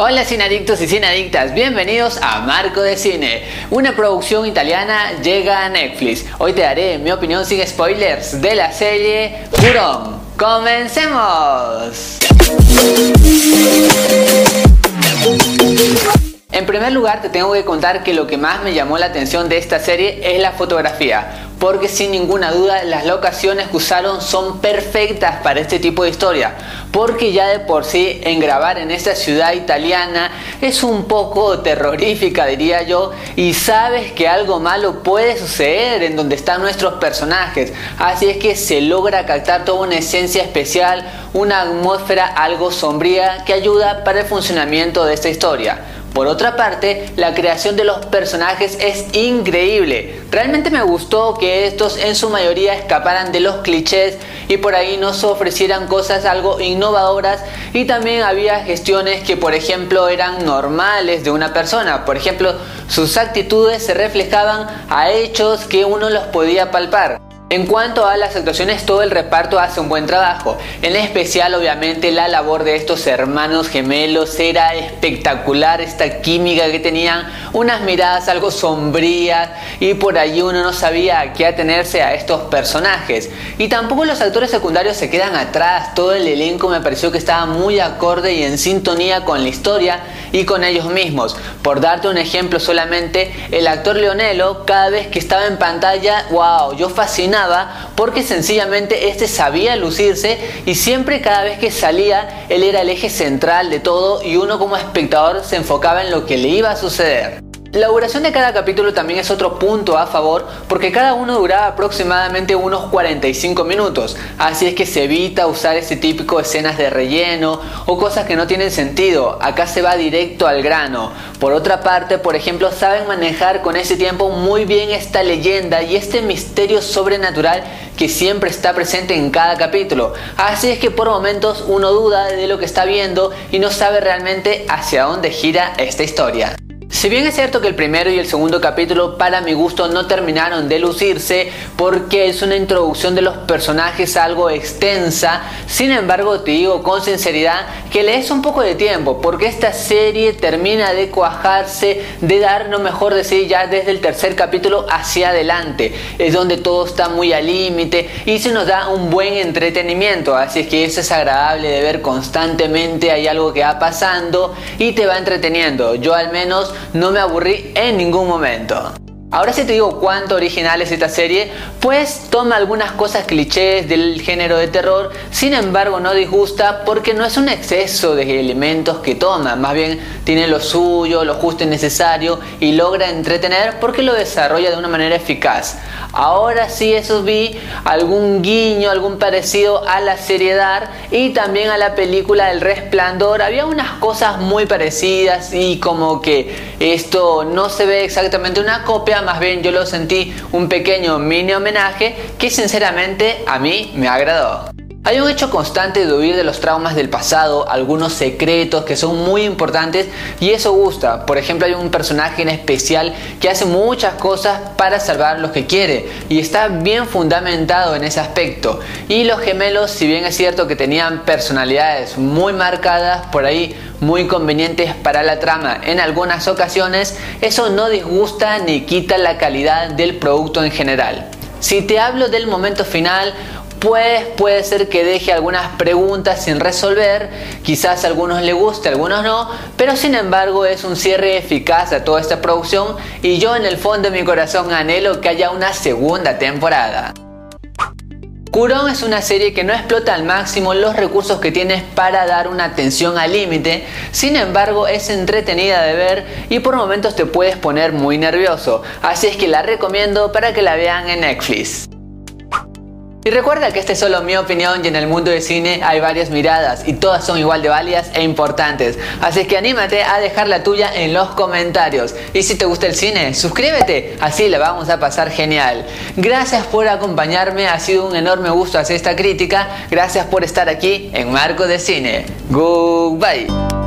Hola cineadictos y cineadictas, bienvenidos a Marco de Cine. Una producción italiana llega a Netflix. Hoy te daré mi opinión sin spoilers de la serie Curón. ¡Comencemos! En primer lugar te tengo que contar que lo que más me llamó la atención de esta serie es la fotografía porque sin ninguna duda las locaciones que usaron son perfectas para este tipo de historia, porque ya de por sí en grabar en esta ciudad italiana es un poco terrorífica diría yo, y sabes que algo malo puede suceder en donde están nuestros personajes, así es que se logra captar toda una esencia especial, una atmósfera algo sombría que ayuda para el funcionamiento de esta historia. Por otra parte, la creación de los personajes es increíble. Realmente me gustó que estos en su mayoría escaparan de los clichés y por ahí nos ofrecieran cosas algo innovadoras y también había gestiones que por ejemplo eran normales de una persona. Por ejemplo, sus actitudes se reflejaban a hechos que uno los podía palpar. En cuanto a las actuaciones, todo el reparto hace un buen trabajo. En especial, obviamente, la labor de estos hermanos gemelos era espectacular, esta química que tenían, unas miradas algo sombrías y por allí uno no sabía a qué atenerse a estos personajes. Y tampoco los actores secundarios se quedan atrás, todo el elenco me pareció que estaba muy acorde y en sintonía con la historia y con ellos mismos. Por darte un ejemplo solamente, el actor Leonelo, cada vez que estaba en pantalla, wow, yo fascinado porque sencillamente este sabía lucirse y siempre cada vez que salía él era el eje central de todo y uno como espectador se enfocaba en lo que le iba a suceder. La duración de cada capítulo también es otro punto a favor porque cada uno duraba aproximadamente unos 45 minutos, así es que se evita usar ese típico escenas de relleno o cosas que no tienen sentido, acá se va directo al grano. Por otra parte, por ejemplo, saben manejar con ese tiempo muy bien esta leyenda y este misterio sobrenatural que siempre está presente en cada capítulo, así es que por momentos uno duda de lo que está viendo y no sabe realmente hacia dónde gira esta historia. Si bien es cierto que el primero y el segundo capítulo para mi gusto no terminaron de lucirse porque es una introducción de los personajes algo extensa, sin embargo te digo con sinceridad que le des un poco de tiempo porque esta serie termina de cuajarse, de dar lo mejor de sí ya desde el tercer capítulo hacia adelante, es donde todo está muy al límite y se nos da un buen entretenimiento, así es que eso es agradable de ver constantemente, hay algo que va pasando y te va entreteniendo, yo al menos no me aburrí en ningún momento. Ahora si te digo cuánto original es esta serie, pues toma algunas cosas clichés del género de terror, sin embargo no disgusta porque no es un exceso de elementos que toma, más bien tiene lo suyo, lo justo y necesario y logra entretener porque lo desarrolla de una manera eficaz. Ahora sí eso vi algún guiño, algún parecido a la seriedad y también a la película El Resplandor. Había unas cosas muy parecidas y como que esto no se ve exactamente una copia, más bien yo lo sentí un pequeño mini homenaje que sinceramente a mí me agradó. Hay un hecho constante de huir de los traumas del pasado, algunos secretos que son muy importantes y eso gusta. Por ejemplo, hay un personaje en especial que hace muchas cosas para salvar lo que quiere y está bien fundamentado en ese aspecto. Y los gemelos, si bien es cierto que tenían personalidades muy marcadas, por ahí muy convenientes para la trama en algunas ocasiones, eso no disgusta ni quita la calidad del producto en general. Si te hablo del momento final, pues puede ser que deje algunas preguntas sin resolver, quizás a algunos le guste, a algunos no, pero sin embargo es un cierre eficaz a toda esta producción y yo en el fondo de mi corazón anhelo que haya una segunda temporada. Curón es una serie que no explota al máximo los recursos que tienes para dar una atención al límite, sin embargo es entretenida de ver y por momentos te puedes poner muy nervioso, así es que la recomiendo para que la vean en Netflix. Y recuerda que esta es solo mi opinión y en el mundo del cine hay varias miradas y todas son igual de válidas e importantes. Así que anímate a dejar la tuya en los comentarios. Y si te gusta el cine, suscríbete, así la vamos a pasar genial. Gracias por acompañarme, ha sido un enorme gusto hacer esta crítica. Gracias por estar aquí en Marco de Cine. Goodbye.